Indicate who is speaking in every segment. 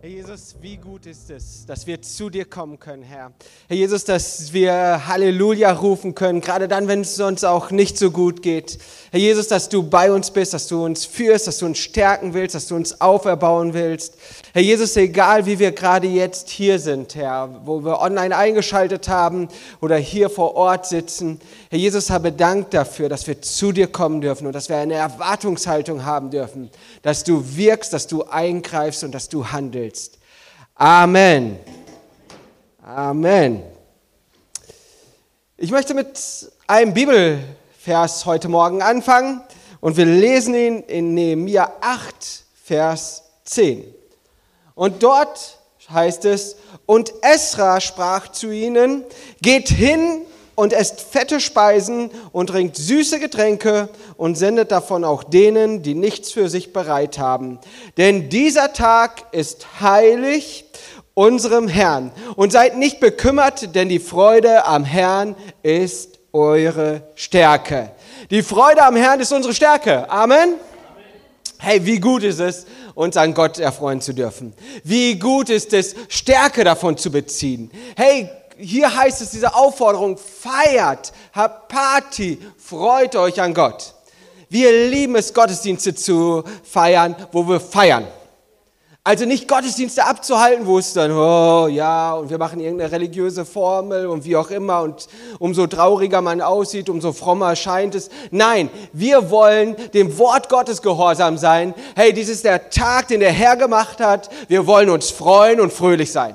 Speaker 1: Herr Jesus, wie gut ist es, dass wir zu dir kommen können, Herr. Herr Jesus, dass wir Halleluja rufen können, gerade dann, wenn es uns auch nicht so gut geht. Herr Jesus, dass du bei uns bist, dass du uns führst, dass du uns stärken willst, dass du uns auferbauen willst. Herr Jesus, egal wie wir gerade jetzt hier sind, Herr, wo wir online eingeschaltet haben oder hier vor Ort sitzen. Herr Jesus, habe Dank dafür, dass wir zu dir kommen dürfen und dass wir eine Erwartungshaltung haben dürfen, dass du wirkst, dass du eingreifst und dass du handelst willst. Amen. Amen. Ich möchte mit einem Bibelvers heute Morgen anfangen und wir lesen ihn in Nehemiah 8, Vers 10. Und dort heißt es, und Esra sprach zu ihnen, geht hin und esst fette Speisen und trinkt süße Getränke und sendet davon auch denen, die nichts für sich bereit haben. Denn dieser Tag ist heilig unserem Herrn. Und seid nicht bekümmert, denn die Freude am Herrn ist eure Stärke. Die Freude am Herrn ist unsere Stärke. Amen. Hey, wie gut ist es, uns an Gott erfreuen zu dürfen. Wie gut ist es, Stärke davon zu beziehen. Hey, hier heißt es, diese Aufforderung, feiert, habt Party, freut euch an Gott. Wir lieben es, Gottesdienste zu feiern, wo wir feiern. Also nicht Gottesdienste abzuhalten, wo es dann, oh ja, und wir machen irgendeine religiöse Formel und wie auch immer und umso trauriger man aussieht, umso frommer scheint es. Nein, wir wollen dem Wort Gottes gehorsam sein. Hey, dies ist der Tag, den der Herr gemacht hat. Wir wollen uns freuen und fröhlich sein.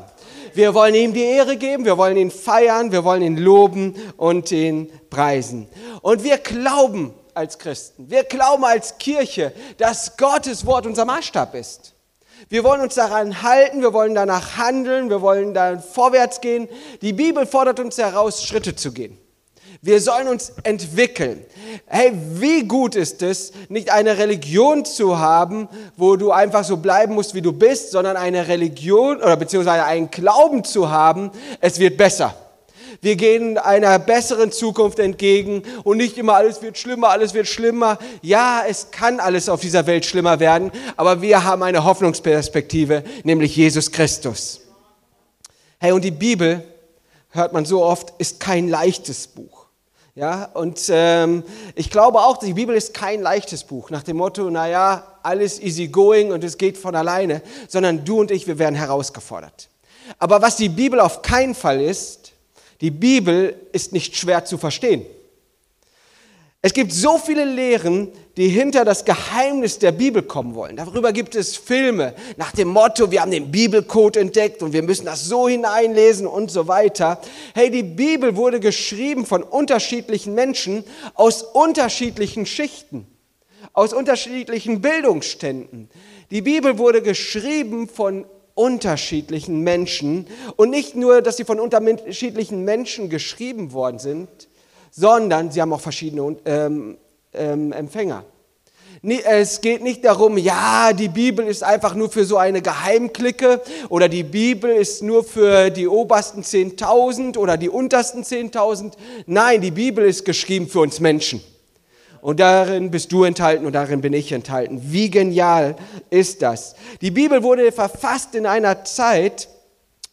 Speaker 1: Wir wollen ihm die Ehre geben, wir wollen ihn feiern, wir wollen ihn loben und ihn preisen. Und wir glauben als Christen, wir glauben als Kirche, dass Gottes Wort unser Maßstab ist. Wir wollen uns daran halten, wir wollen danach handeln, wir wollen da vorwärts gehen. Die Bibel fordert uns heraus, Schritte zu gehen. Wir sollen uns entwickeln. Hey, wie gut ist es, nicht eine Religion zu haben, wo du einfach so bleiben musst, wie du bist, sondern eine Religion oder beziehungsweise einen Glauben zu haben, es wird besser. Wir gehen einer besseren Zukunft entgegen und nicht immer alles wird schlimmer, alles wird schlimmer. Ja, es kann alles auf dieser Welt schlimmer werden, aber wir haben eine Hoffnungsperspektive, nämlich Jesus Christus. Hey, und die Bibel, hört man so oft, ist kein leichtes Buch. Ja, und ähm, ich glaube auch, die Bibel ist kein leichtes Buch nach dem Motto, naja, alles easy going und es geht von alleine, sondern du und ich, wir werden herausgefordert. Aber was die Bibel auf keinen Fall ist, die Bibel ist nicht schwer zu verstehen. Es gibt so viele Lehren, die hinter das Geheimnis der Bibel kommen wollen. Darüber gibt es Filme nach dem Motto, wir haben den Bibelcode entdeckt und wir müssen das so hineinlesen und so weiter. Hey, die Bibel wurde geschrieben von unterschiedlichen Menschen aus unterschiedlichen Schichten, aus unterschiedlichen Bildungsständen. Die Bibel wurde geschrieben von unterschiedlichen Menschen und nicht nur, dass sie von unterschiedlichen Menschen geschrieben worden sind, sondern sie haben auch verschiedene ähm, ähm, Empfänger. Es geht nicht darum, ja, die Bibel ist einfach nur für so eine Geheimklicke oder die Bibel ist nur für die obersten 10.000 oder die untersten 10.000. Nein, die Bibel ist geschrieben für uns Menschen. Und darin bist du enthalten und darin bin ich enthalten. Wie genial ist das? Die Bibel wurde verfasst in einer Zeit,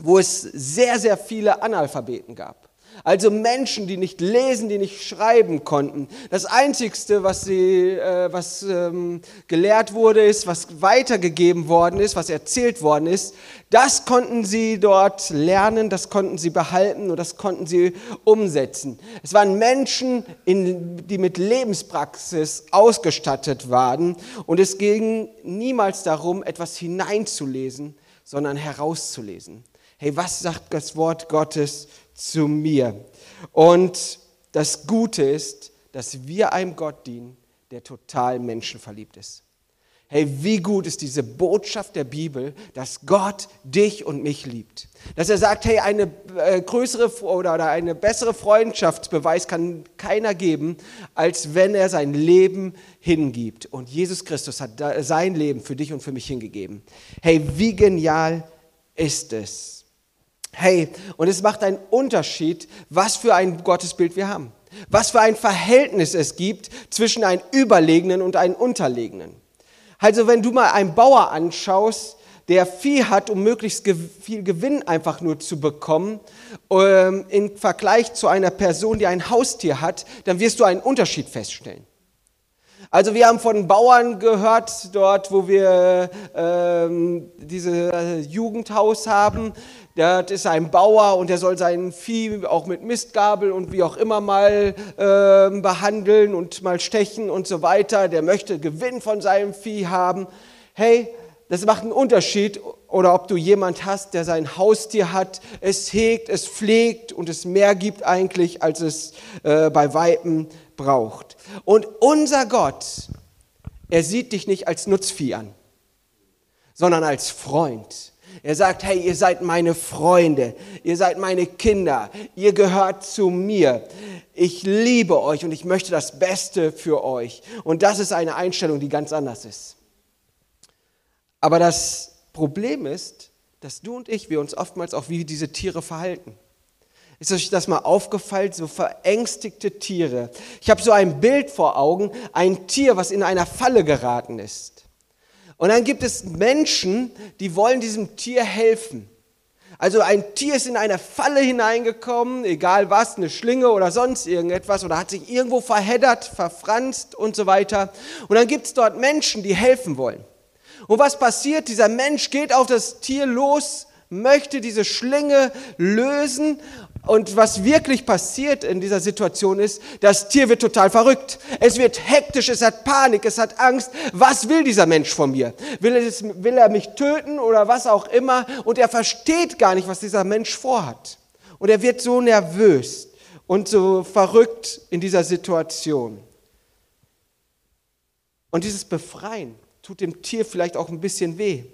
Speaker 1: wo es sehr, sehr viele Analphabeten gab. Also Menschen, die nicht lesen, die nicht schreiben konnten. Das Einzigste, was, sie, äh, was ähm, gelehrt wurde, ist, was weitergegeben worden ist, was erzählt worden ist, das konnten sie dort lernen, das konnten sie behalten und das konnten sie umsetzen. Es waren Menschen, in, die mit Lebenspraxis ausgestattet waren und es ging niemals darum, etwas hineinzulesen, sondern herauszulesen. Hey, was sagt das Wort Gottes zu mir. Und das Gute ist, dass wir einem Gott dienen, der total menschenverliebt ist. Hey, wie gut ist diese Botschaft der Bibel, dass Gott dich und mich liebt. Dass er sagt, hey, eine äh, größere oder, oder eine bessere Freundschaftsbeweis kann keiner geben, als wenn er sein Leben hingibt. Und Jesus Christus hat sein Leben für dich und für mich hingegeben. Hey, wie genial ist es? Hey, und es macht einen Unterschied, was für ein Gottesbild wir haben. Was für ein Verhältnis es gibt zwischen einem Überlegenen und einem Unterlegenen. Also wenn du mal einen Bauer anschaust, der Vieh hat, um möglichst viel Gewinn einfach nur zu bekommen, ähm, im Vergleich zu einer Person, die ein Haustier hat, dann wirst du einen Unterschied feststellen. Also wir haben von Bauern gehört, dort wo wir ähm, dieses Jugendhaus haben, das ist ein Bauer und der soll sein Vieh auch mit Mistgabel und wie auch immer mal äh, behandeln und mal stechen und so weiter. Der möchte Gewinn von seinem Vieh haben. Hey, das macht einen Unterschied, oder ob du jemand hast, der sein Haustier hat, es hegt, es pflegt und es mehr gibt eigentlich, als es äh, bei Weipen braucht. Und unser Gott, er sieht dich nicht als Nutzvieh an, sondern als Freund. Er sagt, hey, ihr seid meine Freunde, ihr seid meine Kinder, ihr gehört zu mir. Ich liebe euch und ich möchte das Beste für euch. Und das ist eine Einstellung, die ganz anders ist. Aber das Problem ist, dass du und ich, wir uns oftmals auch wie diese Tiere verhalten. Ist euch das mal aufgefallen, so verängstigte Tiere? Ich habe so ein Bild vor Augen, ein Tier, was in einer Falle geraten ist. Und dann gibt es Menschen, die wollen diesem Tier helfen. Also ein Tier ist in eine Falle hineingekommen, egal was, eine Schlinge oder sonst irgendetwas, oder hat sich irgendwo verheddert, verfranst und so weiter. Und dann gibt es dort Menschen, die helfen wollen. Und was passiert? Dieser Mensch geht auf das Tier los, möchte diese Schlinge lösen und was wirklich passiert in dieser Situation ist, das Tier wird total verrückt. Es wird hektisch, es hat Panik, es hat Angst. Was will dieser Mensch von mir? Will, es, will er mich töten oder was auch immer? Und er versteht gar nicht, was dieser Mensch vorhat. Und er wird so nervös und so verrückt in dieser Situation. Und dieses Befreien tut dem Tier vielleicht auch ein bisschen weh,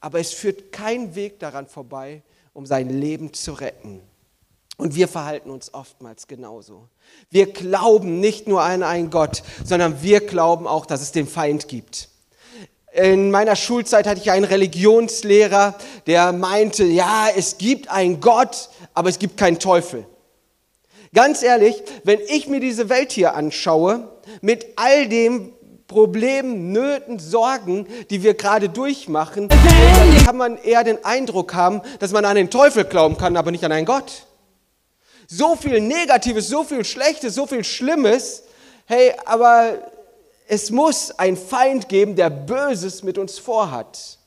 Speaker 1: aber es führt kein Weg daran vorbei, um sein Leben zu retten. Und wir verhalten uns oftmals genauso. Wir glauben nicht nur an einen Gott, sondern wir glauben auch, dass es den Feind gibt. In meiner Schulzeit hatte ich einen Religionslehrer, der meinte, ja, es gibt einen Gott, aber es gibt keinen Teufel. Ganz ehrlich, wenn ich mir diese Welt hier anschaue, mit all dem Problemen, Nöten, Sorgen, die wir gerade durchmachen, dann kann man eher den Eindruck haben, dass man an den Teufel glauben kann, aber nicht an einen Gott so viel Negatives, so viel Schlechtes, so viel Schlimmes. Hey, aber es muss einen Feind geben, der Böses mit uns vorhat.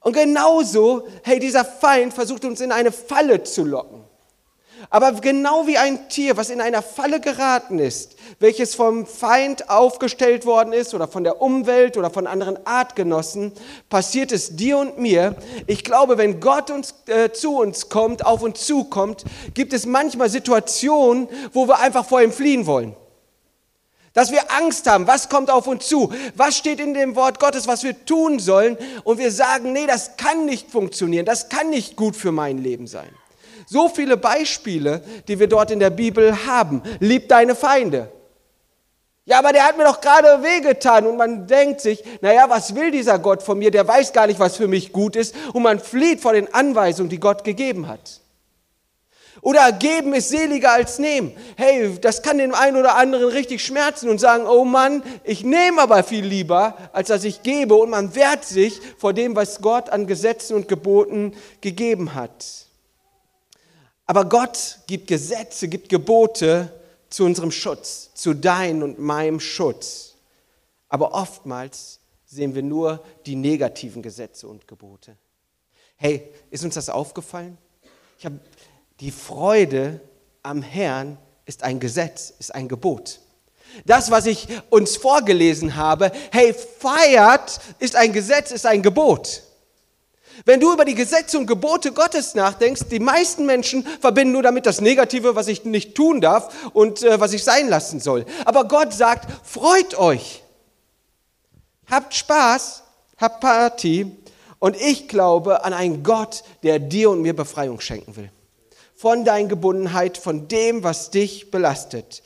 Speaker 1: Und genauso, hey, dieser Feind versucht uns in eine Falle zu locken. Aber genau wie ein Tier, was in einer Falle geraten ist, welches vom Feind aufgestellt worden ist oder von der Umwelt oder von anderen Artgenossen, passiert es dir und mir. Ich glaube, wenn Gott uns, äh, zu uns kommt, auf uns zukommt, gibt es manchmal Situationen, wo wir einfach vor ihm fliehen wollen. Dass wir Angst haben, was kommt auf uns zu? Was steht in dem Wort Gottes, was wir tun sollen? Und wir sagen, nee, das kann nicht funktionieren, das kann nicht gut für mein Leben sein. So viele Beispiele, die wir dort in der Bibel haben. Lieb deine Feinde. Ja, aber der hat mir doch gerade wehgetan und man denkt sich, naja, was will dieser Gott von mir? Der weiß gar nicht, was für mich gut ist und man flieht vor den Anweisungen, die Gott gegeben hat. Oder geben ist seliger als nehmen. Hey, das kann den einen oder anderen richtig schmerzen und sagen, oh Mann, ich nehme aber viel lieber, als dass ich gebe. Und man wehrt sich vor dem, was Gott an Gesetzen und Geboten gegeben hat. Aber Gott gibt Gesetze, gibt Gebote zu unserem Schutz, zu deinem und meinem Schutz. Aber oftmals sehen wir nur die negativen Gesetze und Gebote. Hey, ist uns das aufgefallen? Ich habe die Freude am Herrn ist ein Gesetz, ist ein Gebot. Das, was ich uns vorgelesen habe, hey, feiert, ist ein Gesetz, ist ein Gebot. Wenn du über die Gesetze und Gebote Gottes nachdenkst, die meisten Menschen verbinden nur damit das Negative, was ich nicht tun darf und äh, was ich sein lassen soll. Aber Gott sagt, freut euch, habt Spaß, habt Party und ich glaube an einen Gott, der dir und mir Befreiung schenken will. Von deiner Gebundenheit, von dem, was dich belastet.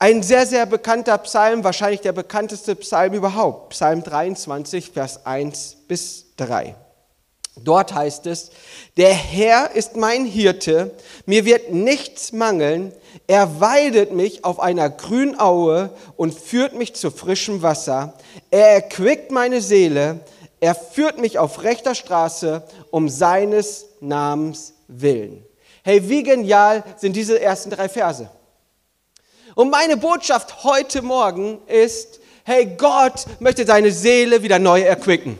Speaker 1: Ein sehr, sehr bekannter Psalm, wahrscheinlich der bekannteste Psalm überhaupt, Psalm 23, Vers 1 bis 3. Dort heißt es, der Herr ist mein Hirte, mir wird nichts mangeln, er weidet mich auf einer Grünaue und führt mich zu frischem Wasser, er erquickt meine Seele, Er führt mich auf rechter Straße um seines Namens willen. Hey, wie genial sind diese ersten drei Verse? Und meine Botschaft heute Morgen ist, hey, Gott möchte deine Seele wieder neu erquicken.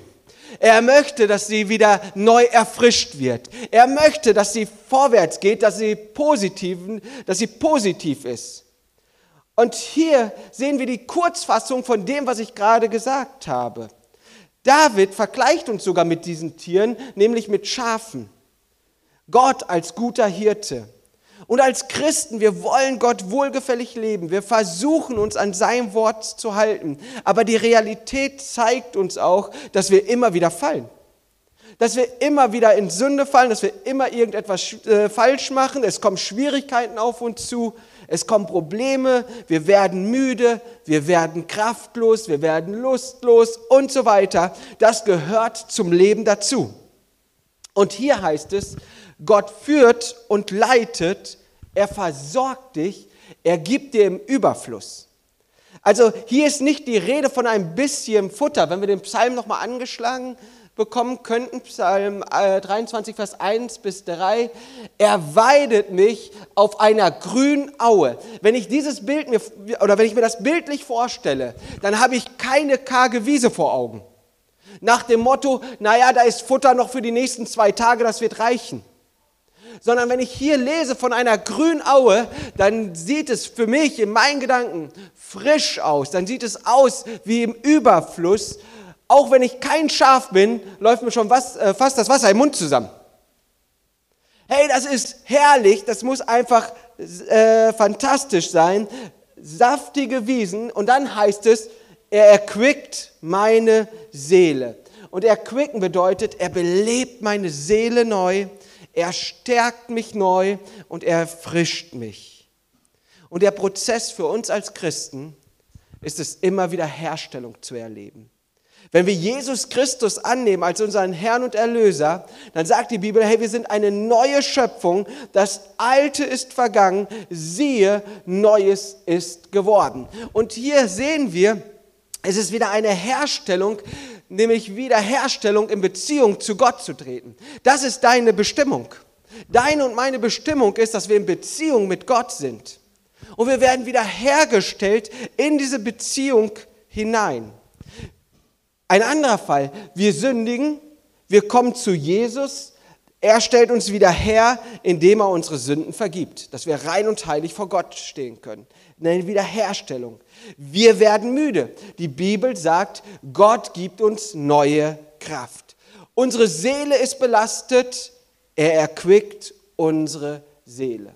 Speaker 1: Er möchte, dass sie wieder neu erfrischt wird. Er möchte, dass sie vorwärts geht, dass sie positiv, dass sie positiv ist. Und hier sehen wir die Kurzfassung von dem, was ich gerade gesagt habe. David vergleicht uns sogar mit diesen Tieren, nämlich mit Schafen. Gott als guter Hirte. Und als Christen, wir wollen Gott wohlgefällig leben. Wir versuchen uns an sein Wort zu halten. Aber die Realität zeigt uns auch, dass wir immer wieder fallen. Dass wir immer wieder in Sünde fallen, dass wir immer irgendetwas äh, falsch machen. Es kommen Schwierigkeiten auf uns zu. Es kommen Probleme. Wir werden müde. Wir werden kraftlos. Wir werden lustlos und so weiter. Das gehört zum Leben dazu. Und hier heißt es, Gott führt und leitet, er versorgt dich, er gibt dir im Überfluss. Also hier ist nicht die Rede von ein bisschen Futter. Wenn wir den Psalm nochmal angeschlagen bekommen könnten, Psalm 23, äh, Vers 1 bis 3, er weidet mich auf einer grünen Aue. Wenn ich dieses Bild mir, oder wenn ich mir das bildlich vorstelle, dann habe ich keine karge Wiese vor Augen. Nach dem Motto, naja, da ist Futter noch für die nächsten zwei Tage, das wird reichen sondern wenn ich hier lese von einer grünen Aue, dann sieht es für mich in meinen Gedanken frisch aus, dann sieht es aus wie im Überfluss. Auch wenn ich kein Schaf bin, läuft mir schon was, äh, fast das Wasser im Mund zusammen. Hey, das ist herrlich, das muss einfach äh, fantastisch sein. Saftige Wiesen und dann heißt es, er erquickt meine Seele. Und erquicken bedeutet, er belebt meine Seele neu er stärkt mich neu und er erfrischt mich. Und der Prozess für uns als Christen ist es immer wieder Herstellung zu erleben. Wenn wir Jesus Christus annehmen als unseren Herrn und Erlöser, dann sagt die Bibel, hey, wir sind eine neue Schöpfung, das Alte ist vergangen, siehe, Neues ist geworden. Und hier sehen wir, es ist wieder eine Herstellung nämlich Wiederherstellung in Beziehung zu Gott zu treten. Das ist deine Bestimmung. Deine und meine Bestimmung ist, dass wir in Beziehung mit Gott sind. Und wir werden wiederhergestellt in diese Beziehung hinein. Ein anderer Fall, wir sündigen, wir kommen zu Jesus, er stellt uns wieder her, indem er unsere Sünden vergibt, dass wir rein und heilig vor Gott stehen können. Eine Wiederherstellung. Wir werden müde. Die Bibel sagt, Gott gibt uns neue Kraft. Unsere Seele ist belastet, er erquickt unsere Seele.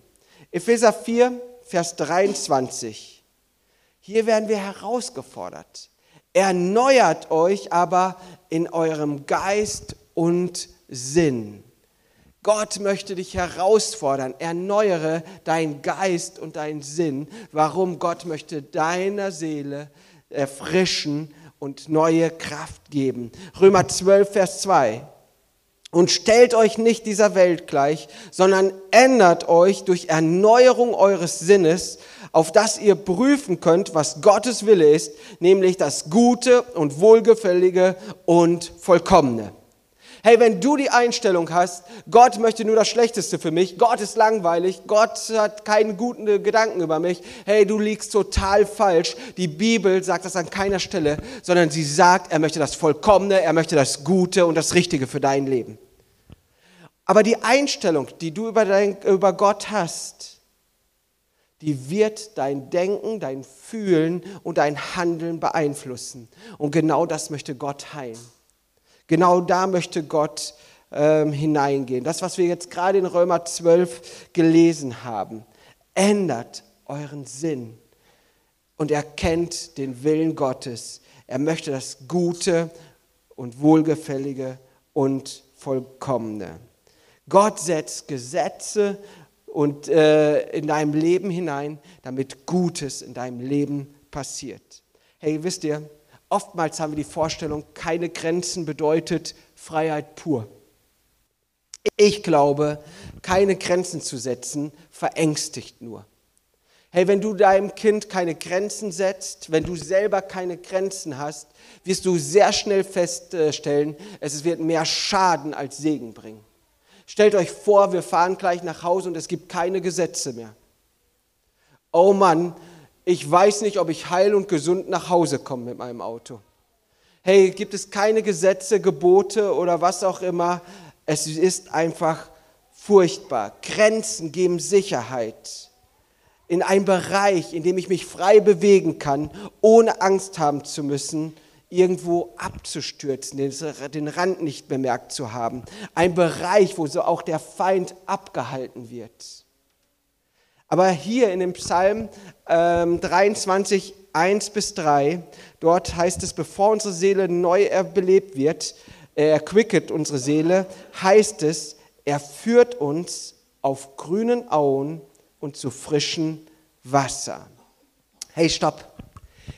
Speaker 1: Epheser 4, Vers 23. Hier werden wir herausgefordert. Erneuert euch aber in eurem Geist und Sinn. Gott möchte dich herausfordern. Erneuere deinen Geist und deinen Sinn. Warum? Gott möchte deiner Seele erfrischen und neue Kraft geben. Römer 12, Vers 2. Und stellt euch nicht dieser Welt gleich, sondern ändert euch durch Erneuerung eures Sinnes, auf das ihr prüfen könnt, was Gottes Wille ist, nämlich das Gute und Wohlgefällige und Vollkommene. Hey, wenn du die Einstellung hast, Gott möchte nur das Schlechteste für mich, Gott ist langweilig, Gott hat keine guten Gedanken über mich, hey, du liegst total falsch. Die Bibel sagt das an keiner Stelle, sondern sie sagt, er möchte das Vollkommene, er möchte das Gute und das Richtige für dein Leben. Aber die Einstellung, die du über, dein, über Gott hast, die wird dein Denken, dein Fühlen und dein Handeln beeinflussen. Und genau das möchte Gott heilen. Genau da möchte Gott ähm, hineingehen. Das, was wir jetzt gerade in Römer 12 gelesen haben. Ändert euren Sinn und erkennt den Willen Gottes. Er möchte das Gute und Wohlgefällige und Vollkommene. Gott setzt Gesetze und äh, in deinem Leben hinein, damit Gutes in deinem Leben passiert. Hey, wisst ihr, Oftmals haben wir die Vorstellung, keine Grenzen bedeutet Freiheit pur. Ich glaube, keine Grenzen zu setzen verängstigt nur. Hey, wenn du deinem Kind keine Grenzen setzt, wenn du selber keine Grenzen hast, wirst du sehr schnell feststellen, es wird mehr Schaden als Segen bringen. Stellt euch vor, wir fahren gleich nach Hause und es gibt keine Gesetze mehr. Oh Mann, ich weiß nicht, ob ich heil und gesund nach Hause komme mit meinem Auto. Hey, gibt es keine Gesetze, Gebote oder was auch immer? Es ist einfach furchtbar. Grenzen geben Sicherheit in einen Bereich, in dem ich mich frei bewegen kann, ohne Angst haben zu müssen, irgendwo abzustürzen, den Rand nicht bemerkt zu haben. Ein Bereich, wo so auch der Feind abgehalten wird. Aber hier in dem Psalm ähm, 23, 1 bis 3, dort heißt es, bevor unsere Seele neu belebt wird, er erquicket unsere Seele, heißt es, er führt uns auf grünen Auen und zu frischen Wasser. Hey, stopp.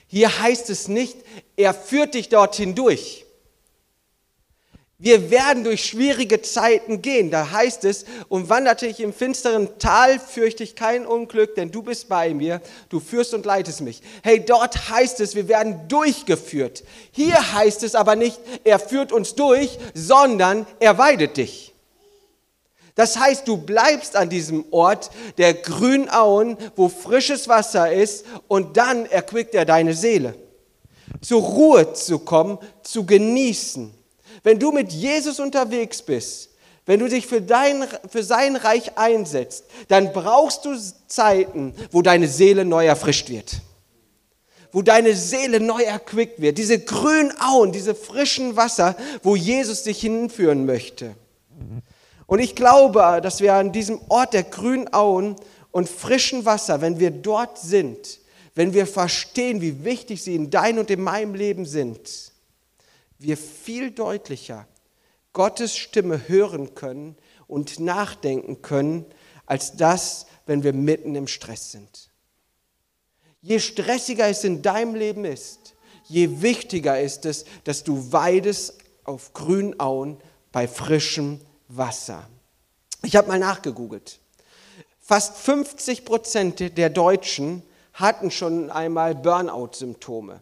Speaker 1: Hier heißt es nicht, er führt dich dorthin durch. Wir werden durch schwierige Zeiten gehen. Da heißt es, und wanderte ich im finsteren Tal, fürchte ich kein Unglück, denn du bist bei mir, du führst und leitest mich. Hey, dort heißt es, wir werden durchgeführt. Hier heißt es aber nicht, er führt uns durch, sondern er weidet dich. Das heißt, du bleibst an diesem Ort der grünen Auen, wo frisches Wasser ist, und dann erquickt er deine Seele. Zur Ruhe zu kommen, zu genießen. Wenn du mit Jesus unterwegs bist, wenn du dich für, dein, für sein Reich einsetzt, dann brauchst du Zeiten, wo deine Seele neu erfrischt wird. Wo deine Seele neu erquickt wird. Diese grünen Auen, diese frischen Wasser, wo Jesus dich hinführen möchte. Und ich glaube, dass wir an diesem Ort der grünen Auen und frischen Wasser, wenn wir dort sind, wenn wir verstehen, wie wichtig sie in dein und in meinem Leben sind, wir viel deutlicher Gottes Stimme hören können und nachdenken können, als das, wenn wir mitten im Stress sind. Je stressiger es in deinem Leben ist, je wichtiger ist es, dass du weidest auf grünen Auen bei frischem Wasser. Ich habe mal nachgegoogelt. Fast 50 Prozent der Deutschen hatten schon einmal Burnout-Symptome.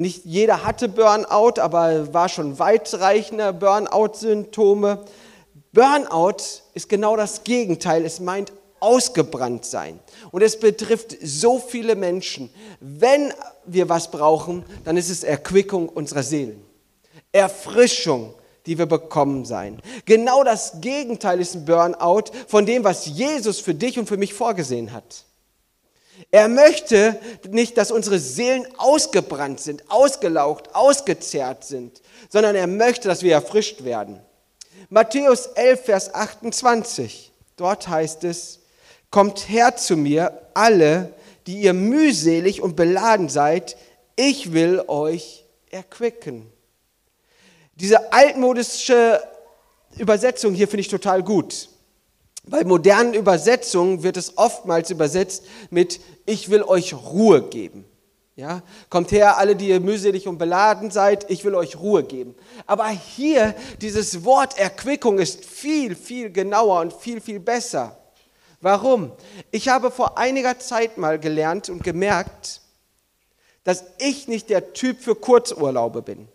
Speaker 1: Nicht jeder hatte Burnout, aber war schon weitreichende Burnout-Symptome. Burnout ist genau das Gegenteil. Es meint ausgebrannt sein. Und es betrifft so viele Menschen. Wenn wir was brauchen, dann ist es Erquickung unserer Seelen. Erfrischung die wir bekommen sein. Genau das Gegenteil ist ein Burnout von dem, was Jesus für dich und für mich vorgesehen hat. Er möchte nicht, dass unsere Seelen ausgebrannt sind, ausgelaucht, ausgezehrt sind, sondern er möchte, dass wir erfrischt werden. Matthäus 11, Vers 28, dort heißt es, Kommt her zu mir, alle, die ihr mühselig und beladen seid, ich will euch erquicken. Diese altmodische Übersetzung hier finde ich total gut. Bei modernen Übersetzungen wird es oftmals übersetzt mit Ich will euch Ruhe geben. Ja, kommt her, alle, die ihr mühselig und beladen seid, ich will euch Ruhe geben. Aber hier, dieses Wort Erquickung ist viel, viel genauer und viel, viel besser. Warum? Ich habe vor einiger Zeit mal gelernt und gemerkt, dass ich nicht der Typ für Kurzurlaube bin.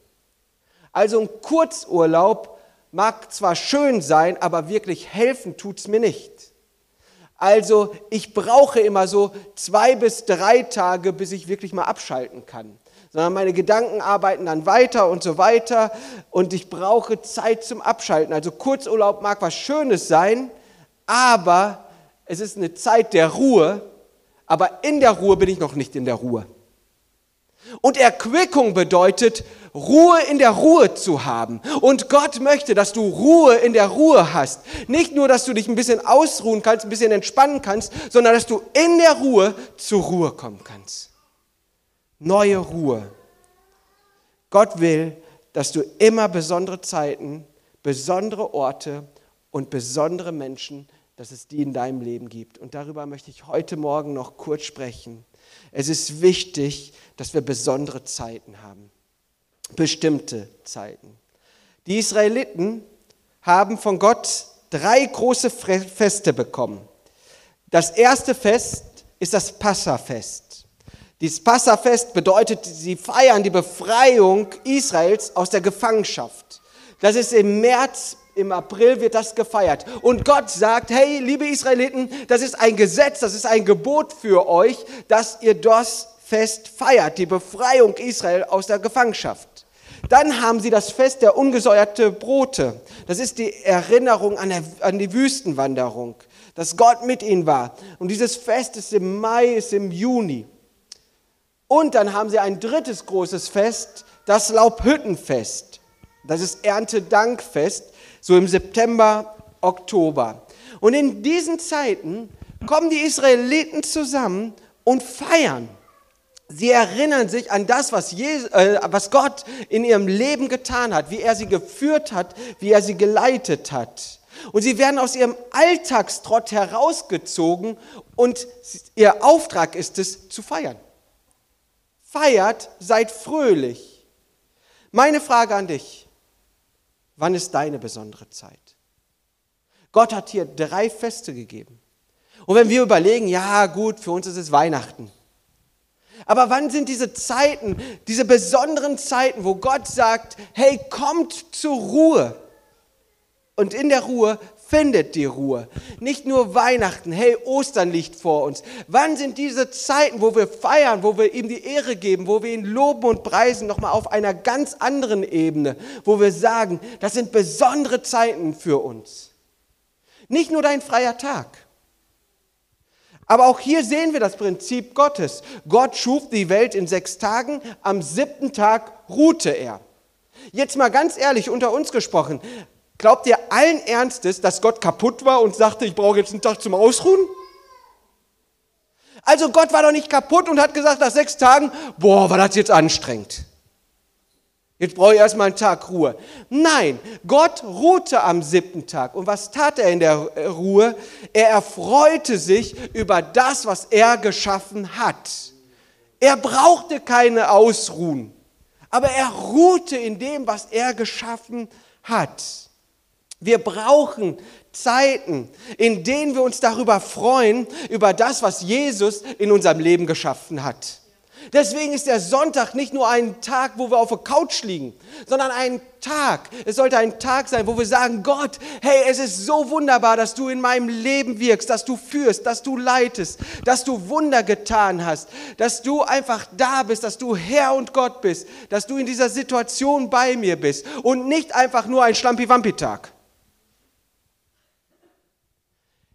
Speaker 1: Also ein Kurzurlaub mag zwar schön sein, aber wirklich helfen tut es mir nicht. Also ich brauche immer so zwei bis drei Tage, bis ich wirklich mal abschalten kann. Sondern meine Gedanken arbeiten dann weiter und so weiter und ich brauche Zeit zum Abschalten. Also Kurzurlaub mag was Schönes sein, aber es ist eine Zeit der Ruhe, aber in der Ruhe bin ich noch nicht in der Ruhe. Und Erquickung bedeutet, Ruhe in der Ruhe zu haben. Und Gott möchte, dass du Ruhe in der Ruhe hast. Nicht nur, dass du dich ein bisschen ausruhen kannst, ein bisschen entspannen kannst, sondern dass du in der Ruhe zur Ruhe kommen kannst. Neue Ruhe. Gott will, dass du immer besondere Zeiten, besondere Orte und besondere Menschen, dass es die in deinem Leben gibt. Und darüber möchte ich heute Morgen noch kurz sprechen. Es ist wichtig, dass wir besondere Zeiten haben. Bestimmte Zeiten. Die Israeliten haben von Gott drei große Feste bekommen. Das erste Fest ist das Passafest. Dieses Passafest bedeutet, sie feiern die Befreiung Israels aus der Gefangenschaft. Das ist im März, im April wird das gefeiert. Und Gott sagt, hey, liebe Israeliten, das ist ein Gesetz, das ist ein Gebot für euch, dass ihr das Fest feiert, die Befreiung Israel aus der Gefangenschaft. Dann haben sie das Fest der ungesäuerte Brote. Das ist die Erinnerung an, der, an die Wüstenwanderung, dass Gott mit ihnen war. Und dieses Fest ist im Mai, ist im Juni. Und dann haben sie ein drittes großes Fest, das Laubhüttenfest. Das ist Erntedankfest, so im September, Oktober. Und in diesen Zeiten kommen die Israeliten zusammen und feiern. Sie erinnern sich an das, was, Jesus, äh, was Gott in ihrem Leben getan hat, wie er sie geführt hat, wie er sie geleitet hat. Und sie werden aus ihrem Alltagstrott herausgezogen und ihr Auftrag ist es, zu feiern. Feiert, seid fröhlich. Meine Frage an dich, wann ist deine besondere Zeit? Gott hat hier drei Feste gegeben. Und wenn wir überlegen, ja gut, für uns ist es Weihnachten. Aber wann sind diese Zeiten, diese besonderen Zeiten, wo Gott sagt, hey, kommt zur Ruhe. Und in der Ruhe findet die Ruhe. Nicht nur Weihnachten, hey, Ostern liegt vor uns. Wann sind diese Zeiten, wo wir feiern, wo wir ihm die Ehre geben, wo wir ihn loben und preisen, nochmal auf einer ganz anderen Ebene, wo wir sagen, das sind besondere Zeiten für uns. Nicht nur dein freier Tag. Aber auch hier sehen wir das Prinzip Gottes. Gott schuf die Welt in sechs Tagen, am siebten Tag ruhte er. Jetzt mal ganz ehrlich unter uns gesprochen, glaubt ihr allen Ernstes, dass Gott kaputt war und sagte, ich brauche jetzt einen Tag zum Ausruhen? Also Gott war doch nicht kaputt und hat gesagt nach sechs Tagen, boah, war das jetzt anstrengend. Jetzt brauche ich erstmal einen Tag Ruhe. Nein, Gott ruhte am siebten Tag. Und was tat er in der Ruhe? Er erfreute sich über das, was er geschaffen hat. Er brauchte keine Ausruhen, aber er ruhte in dem, was er geschaffen hat. Wir brauchen Zeiten, in denen wir uns darüber freuen, über das, was Jesus in unserem Leben geschaffen hat. Deswegen ist der Sonntag nicht nur ein Tag, wo wir auf der Couch liegen, sondern ein Tag. Es sollte ein Tag sein, wo wir sagen, Gott, hey, es ist so wunderbar, dass du in meinem Leben wirkst, dass du führst, dass du leitest, dass du Wunder getan hast, dass du einfach da bist, dass du Herr und Gott bist, dass du in dieser Situation bei mir bist und nicht einfach nur ein Schlampi-Wampi-Tag.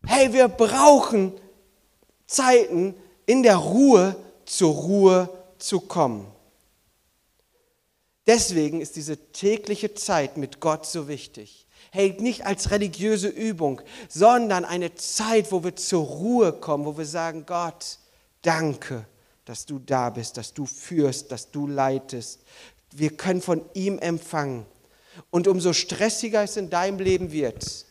Speaker 1: Hey, wir brauchen Zeiten in der Ruhe, zur Ruhe zu kommen. Deswegen ist diese tägliche Zeit mit Gott so wichtig. Hey, nicht als religiöse Übung, sondern eine Zeit, wo wir zur Ruhe kommen, wo wir sagen, Gott, danke, dass du da bist, dass du führst, dass du leitest. Wir können von ihm empfangen. Und umso stressiger es in deinem Leben wird,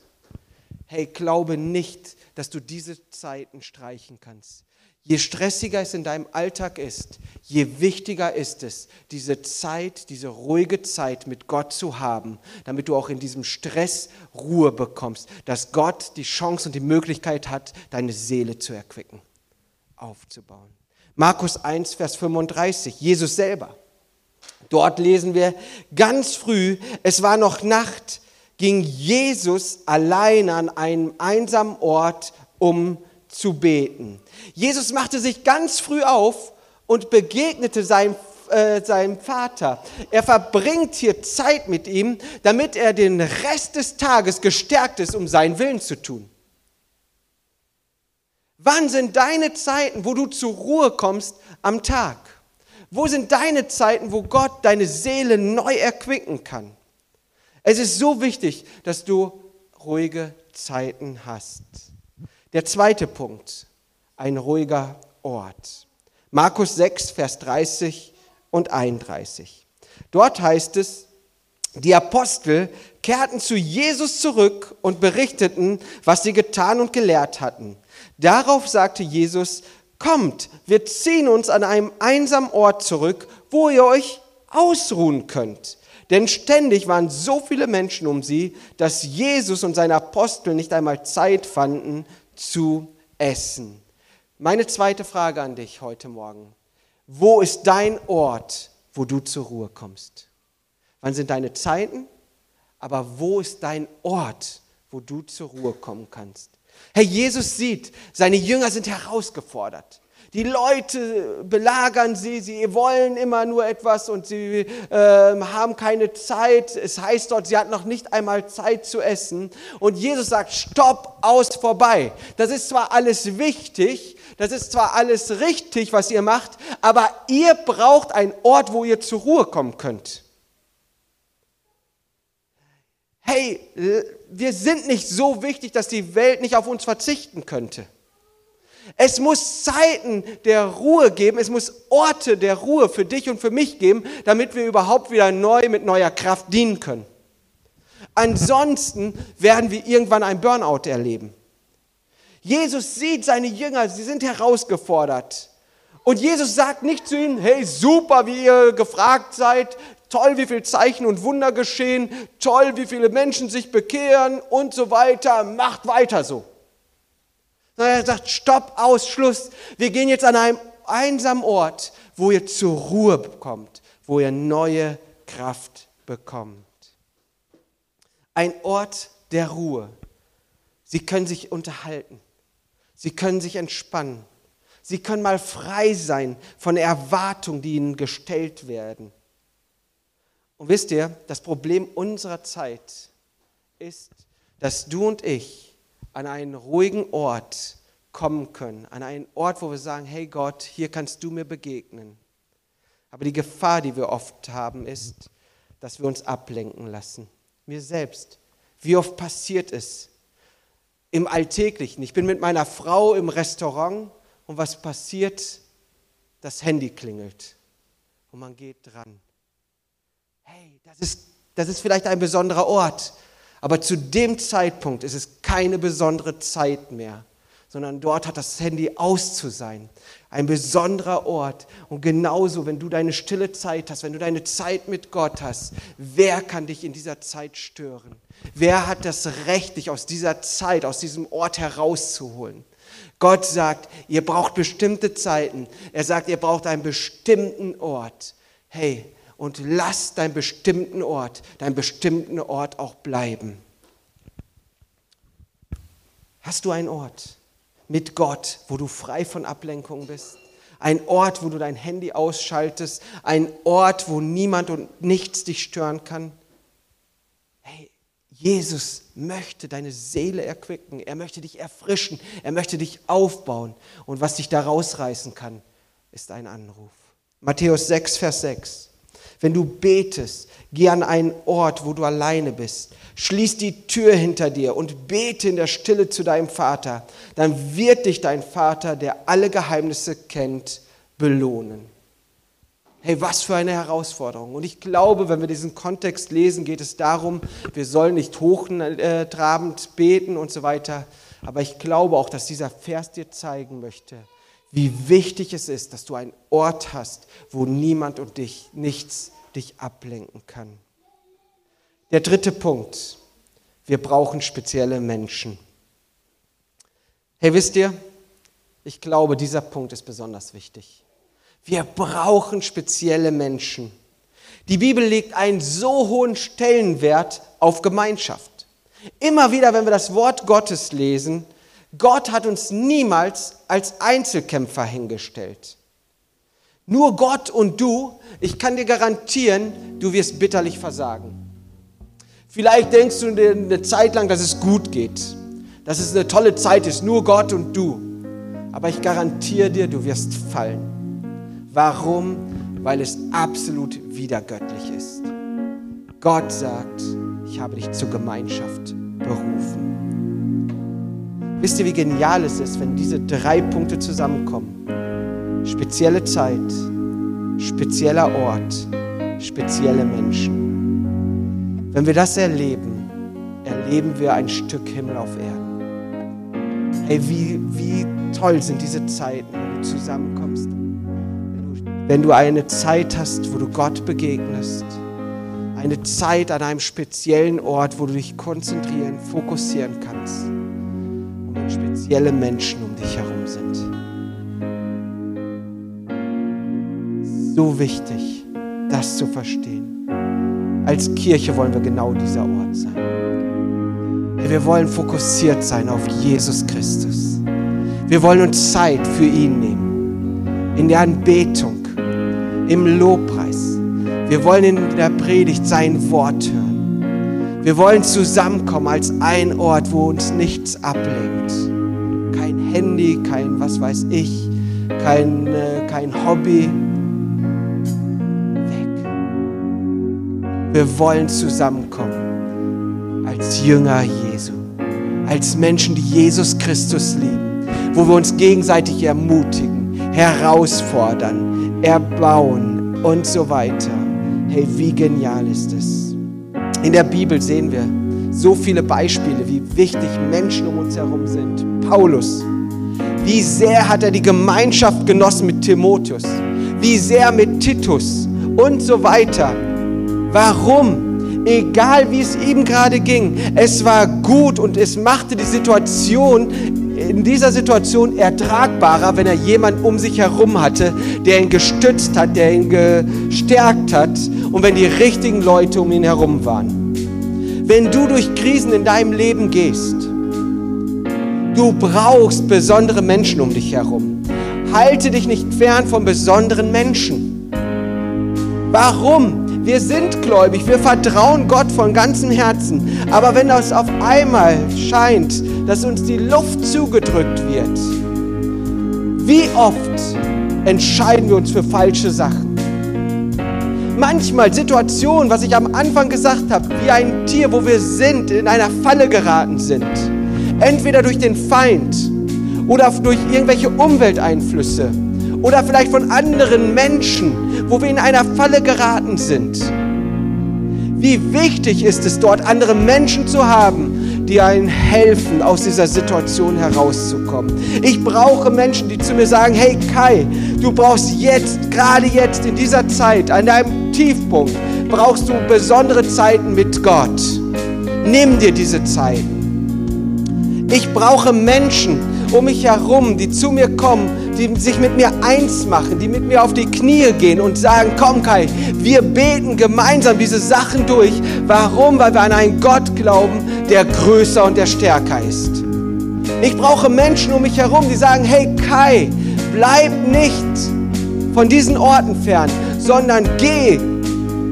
Speaker 1: hey, glaube nicht, dass du diese Zeiten streichen kannst. Je stressiger es in deinem Alltag ist, je wichtiger ist es, diese Zeit, diese ruhige Zeit mit Gott zu haben, damit du auch in diesem Stress Ruhe bekommst, dass Gott die Chance und die Möglichkeit hat, deine Seele zu erquicken, aufzubauen. Markus 1, Vers 35, Jesus selber. Dort lesen wir ganz früh, es war noch Nacht, ging Jesus allein an einem einsamen Ort, um zu beten. Jesus machte sich ganz früh auf und begegnete seinem, äh, seinem Vater. Er verbringt hier Zeit mit ihm, damit er den Rest des Tages gestärkt ist, um seinen Willen zu tun. Wann sind deine Zeiten, wo du zur Ruhe kommst am Tag? Wo sind deine Zeiten, wo Gott deine Seele neu erquicken kann? Es ist so wichtig, dass du ruhige Zeiten hast. Der zweite Punkt, ein ruhiger Ort. Markus 6, Vers 30 und 31. Dort heißt es, die Apostel kehrten zu Jesus zurück und berichteten, was sie getan und gelehrt hatten. Darauf sagte Jesus, kommt, wir ziehen uns an einem einsamen Ort zurück, wo ihr euch ausruhen könnt. Denn ständig waren so viele Menschen um sie, dass Jesus und seine Apostel nicht einmal Zeit fanden, zu essen. Meine zweite Frage an dich heute Morgen. Wo ist dein Ort, wo du zur Ruhe kommst? Wann sind deine Zeiten? Aber wo ist dein Ort, wo du zur Ruhe kommen kannst? Herr Jesus sieht, seine Jünger sind herausgefordert. Die Leute belagern sie, sie wollen immer nur etwas und sie äh, haben keine Zeit. Es heißt dort, sie hatten noch nicht einmal Zeit zu essen. Und Jesus sagt, stopp, aus, vorbei. Das ist zwar alles wichtig, das ist zwar alles richtig, was ihr macht, aber ihr braucht einen Ort, wo ihr zur Ruhe kommen könnt. Hey, wir sind nicht so wichtig, dass die Welt nicht auf uns verzichten könnte. Es muss Zeiten der Ruhe geben, es muss Orte der Ruhe für dich und für mich geben, damit wir überhaupt wieder neu mit neuer Kraft dienen können. Ansonsten werden wir irgendwann ein Burnout erleben. Jesus sieht seine Jünger, sie sind herausgefordert. Und Jesus sagt nicht zu ihnen, hey, super, wie ihr gefragt seid, toll, wie viele Zeichen und Wunder geschehen, toll, wie viele Menschen sich bekehren und so weiter, macht weiter so sondern er sagt, stopp, aus, Schluss. Wir gehen jetzt an einem einsamen Ort, wo ihr zur Ruhe kommt, wo ihr neue Kraft bekommt. Ein Ort der Ruhe. Sie können sich unterhalten. Sie können sich entspannen. Sie können mal frei sein von Erwartungen, die ihnen gestellt werden. Und wisst ihr, das Problem unserer Zeit ist, dass du und ich an einen ruhigen Ort kommen können, an einen Ort, wo wir sagen, hey Gott, hier kannst du mir begegnen. Aber die Gefahr, die wir oft haben, ist, dass wir uns ablenken lassen. Mir selbst. Wie oft passiert es im Alltäglichen? Ich bin mit meiner Frau im Restaurant und was passiert? Das Handy klingelt und man geht dran. Hey, das ist, das ist vielleicht ein besonderer Ort, aber zu dem Zeitpunkt ist es keine besondere Zeit mehr, sondern dort hat das Handy aus zu sein. Ein besonderer Ort. Und genauso, wenn du deine stille Zeit hast, wenn du deine Zeit mit Gott hast, wer kann dich in dieser Zeit stören? Wer hat das Recht, dich aus dieser Zeit, aus diesem Ort herauszuholen? Gott sagt, ihr braucht bestimmte Zeiten. Er sagt, ihr braucht einen bestimmten Ort. Hey, und lass deinen bestimmten Ort, deinen bestimmten Ort auch bleiben. Hast du einen Ort mit Gott, wo du frei von Ablenkung bist? Ein Ort, wo du dein Handy ausschaltest? Ein Ort, wo niemand und nichts dich stören kann? Hey, Jesus möchte deine Seele erquicken. Er möchte dich erfrischen. Er möchte dich aufbauen. Und was dich da rausreißen kann, ist ein Anruf. Matthäus 6, Vers 6. Wenn du betest, geh an einen Ort, wo du alleine bist. Schließ die Tür hinter dir und bete in der Stille zu deinem Vater. Dann wird dich dein Vater, der alle Geheimnisse kennt, belohnen. Hey, was für eine Herausforderung. Und ich glaube, wenn wir diesen Kontext lesen, geht es darum, wir sollen nicht hochtrabend beten und so weiter. Aber ich glaube auch, dass dieser Vers dir zeigen möchte, wie wichtig es ist, dass du einen Ort hast, wo niemand und dich nichts dich ablenken kann. Der dritte Punkt. Wir brauchen spezielle Menschen. Hey, wisst ihr, ich glaube, dieser Punkt ist besonders wichtig. Wir brauchen spezielle Menschen. Die Bibel legt einen so hohen Stellenwert auf Gemeinschaft. Immer wieder, wenn wir das Wort Gottes lesen, Gott hat uns niemals als Einzelkämpfer hingestellt. Nur Gott und du, ich kann dir garantieren, du wirst bitterlich versagen. Vielleicht denkst du dir eine Zeit lang, dass es gut geht, dass es eine tolle Zeit ist, nur Gott und du. Aber ich garantiere dir, du wirst fallen. Warum? Weil es absolut wiedergöttlich ist. Gott sagt, ich habe dich zur Gemeinschaft berufen. Wisst ihr, wie genial es ist, wenn diese drei Punkte zusammenkommen? Spezielle Zeit, spezieller Ort, spezielle Menschen. Wenn wir das erleben, erleben wir ein Stück Himmel auf Erden. Hey, wie, wie toll sind diese Zeiten, wenn du zusammenkommst. Wenn du, wenn du eine Zeit hast, wo du Gott begegnest. Eine Zeit an einem speziellen Ort, wo du dich konzentrieren, fokussieren kannst spezielle Menschen um dich herum sind. So wichtig, das zu verstehen. Als Kirche wollen wir genau dieser Ort sein. Wir wollen fokussiert sein auf Jesus Christus. Wir wollen uns Zeit für ihn nehmen. In der Anbetung, im Lobpreis. Wir wollen in der Predigt sein Wort hören. Wir wollen zusammenkommen als ein Ort, wo uns nichts ablenkt. Kein Handy, kein was weiß ich, kein, äh, kein Hobby. Weg. Wir wollen zusammenkommen als Jünger Jesu, als Menschen, die Jesus Christus lieben, wo wir uns gegenseitig ermutigen, herausfordern, erbauen und so weiter. Hey, wie genial ist es? In der Bibel sehen wir so viele Beispiele, wie wichtig Menschen um uns herum sind. Paulus, wie sehr hat er die Gemeinschaft genossen mit Timotheus? Wie sehr mit Titus und so weiter. Warum? Egal wie es ihm gerade ging, es war gut und es machte die Situation in dieser Situation ertragbarer, wenn er jemanden um sich herum hatte, der ihn gestützt hat, der ihn gestärkt hat und wenn die richtigen Leute um ihn herum waren. Wenn du durch Krisen in deinem Leben gehst, Du brauchst besondere Menschen um dich herum. Halte dich nicht fern von besonderen Menschen. Warum? Wir sind gläubig, wir vertrauen Gott von ganzem Herzen. Aber wenn es auf einmal scheint, dass uns die Luft zugedrückt wird, wie oft entscheiden wir uns für falsche Sachen? Manchmal Situationen, was ich am Anfang gesagt habe, wie ein Tier, wo wir sind, in einer Falle geraten sind. Entweder durch den Feind oder durch irgendwelche Umwelteinflüsse oder vielleicht von anderen Menschen, wo wir in einer Falle geraten sind. Wie wichtig ist es dort, andere Menschen zu haben, die einen helfen, aus dieser Situation herauszukommen. Ich brauche Menschen, die zu mir sagen, hey Kai, du brauchst jetzt, gerade jetzt in dieser Zeit, an deinem Tiefpunkt, brauchst du besondere Zeiten mit Gott. Nimm dir diese Zeiten. Ich brauche Menschen um mich herum, die zu mir kommen, die sich mit mir eins machen, die mit mir auf die Knie gehen und sagen, komm Kai, wir beten gemeinsam diese Sachen durch. Warum? Weil wir an einen Gott glauben, der größer und der stärker ist. Ich brauche Menschen um mich herum, die sagen, hey Kai, bleib nicht von diesen Orten fern, sondern geh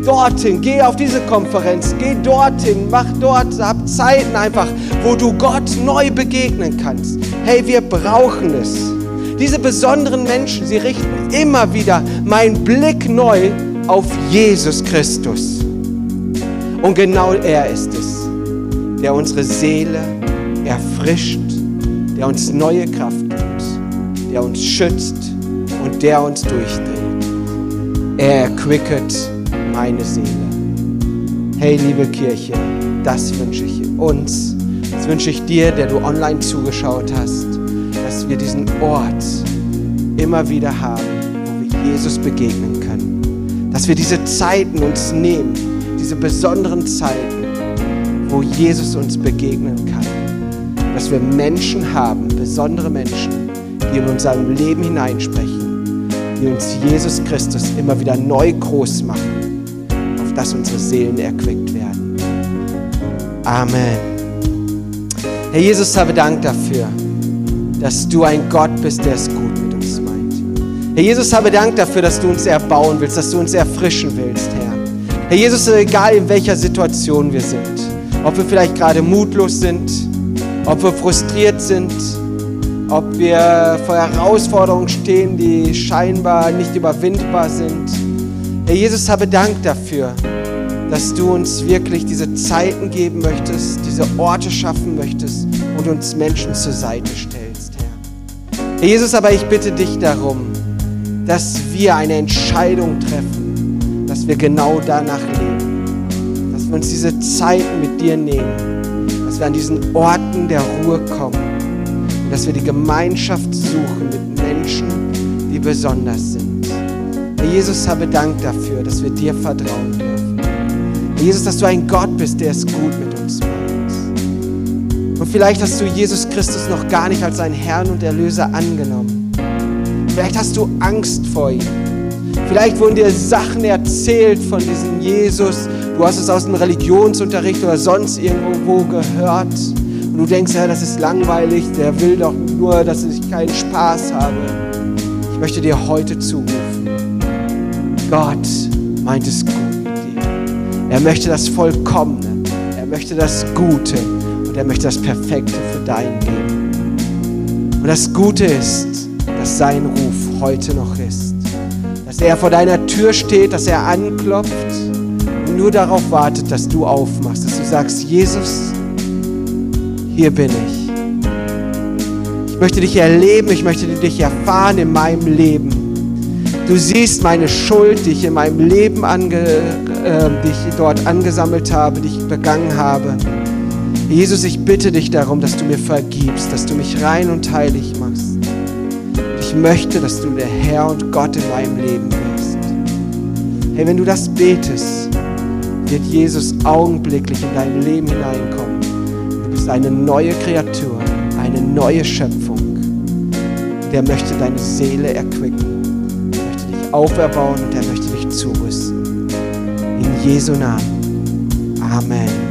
Speaker 1: dorthin, geh auf diese Konferenz, geh dorthin, mach dort, hab Zeiten einfach, wo du Gott neu begegnen kannst. Hey, wir brauchen es. Diese besonderen Menschen, sie richten immer wieder meinen Blick neu auf Jesus Christus. Und genau er ist es, der unsere Seele erfrischt, der uns neue Kraft gibt, der uns schützt und der uns durchdreht. Er erquicket meine Seele. Hey, liebe Kirche, das wünsche ich uns. Das wünsche ich dir, der du online zugeschaut hast, dass wir diesen Ort immer wieder haben, wo wir Jesus begegnen können. Dass wir diese Zeiten uns nehmen, diese besonderen Zeiten, wo Jesus uns begegnen kann. Dass wir Menschen haben, besondere Menschen, die in unserem Leben hineinsprechen, die uns Jesus Christus immer wieder neu groß machen dass unsere Seelen erquickt werden. Amen. Herr Jesus, habe Dank dafür, dass du ein Gott bist, der es gut mit uns meint. Herr Jesus, habe Dank dafür, dass du uns erbauen willst, dass du uns erfrischen willst, Herr. Herr Jesus, egal in welcher Situation wir sind, ob wir vielleicht gerade mutlos sind, ob wir frustriert sind, ob wir vor Herausforderungen stehen, die scheinbar nicht überwindbar sind, Herr Jesus, habe Dank dafür, dass du uns wirklich diese Zeiten geben möchtest, diese Orte schaffen möchtest und uns Menschen zur Seite stellst, Herr. Jesus, aber ich bitte dich darum, dass wir eine Entscheidung treffen, dass wir genau danach leben, dass wir uns diese Zeiten mit dir nehmen, dass wir an diesen Orten der Ruhe kommen und dass wir die Gemeinschaft suchen mit Menschen, die besonders sind. Herr Jesus, habe Dank dafür, dass wir dir vertrauen dürfen. Herr Jesus, dass du ein Gott bist, der es gut mit uns. Und vielleicht hast du Jesus Christus noch gar nicht als deinen Herrn und Erlöser angenommen. Vielleicht hast du Angst vor ihm. Vielleicht wurden dir Sachen erzählt von diesem Jesus. Du hast es aus dem Religionsunterricht oder sonst irgendwo gehört. Und du denkst, ja, das ist langweilig, der will doch nur, dass ich keinen Spaß habe. Ich möchte dir heute zurufen. Gott meint es gut mit dir. Er möchte das Vollkommene. Er möchte das Gute. Und er möchte das Perfekte für dein Leben. Und das Gute ist, dass sein Ruf heute noch ist dass er vor deiner Tür steht, dass er anklopft und nur darauf wartet, dass du aufmachst, dass du sagst, Jesus, hier bin ich. Ich möchte dich erleben, ich möchte dich erfahren in meinem Leben. Du siehst meine Schuld, die ich in meinem Leben ange, äh, die ich dort angesammelt habe, die ich begangen habe. Jesus, ich bitte dich darum, dass du mir vergibst, dass du mich rein und heilig machst ich möchte, dass du der Herr und Gott in meinem Leben bist. Hey, wenn du das betest, wird Jesus augenblicklich in dein Leben hineinkommen. Du bist eine neue Kreatur, eine neue Schöpfung. Der möchte deine Seele erquicken, der möchte dich auferbauen und der möchte dich zurüsten. In Jesu Namen. Amen.